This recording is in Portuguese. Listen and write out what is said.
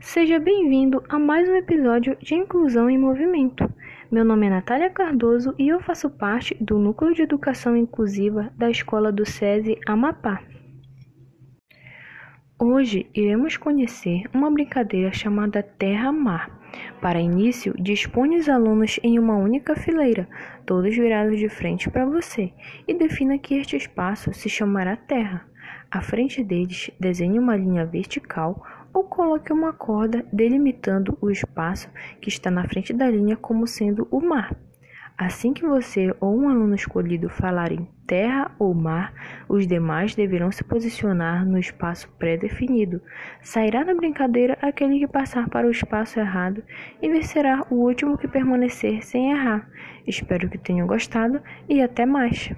Seja bem-vindo a mais um episódio de Inclusão em Movimento. Meu nome é Natália Cardoso e eu faço parte do Núcleo de Educação Inclusiva da Escola do SESI Amapá. Hoje iremos conhecer uma brincadeira chamada Terra-Mar. Para início, dispõe os alunos em uma única fileira, todos virados de frente para você, e defina que este espaço se chamará Terra. À frente deles, desenhe uma linha vertical ou coloque uma corda delimitando o espaço que está na frente da linha como sendo o mar. Assim que você ou um aluno escolhido falarem terra ou mar, os demais deverão se posicionar no espaço pré-definido. Sairá na brincadeira aquele que passar para o espaço errado e vencerá o último que permanecer sem errar. Espero que tenham gostado e até mais!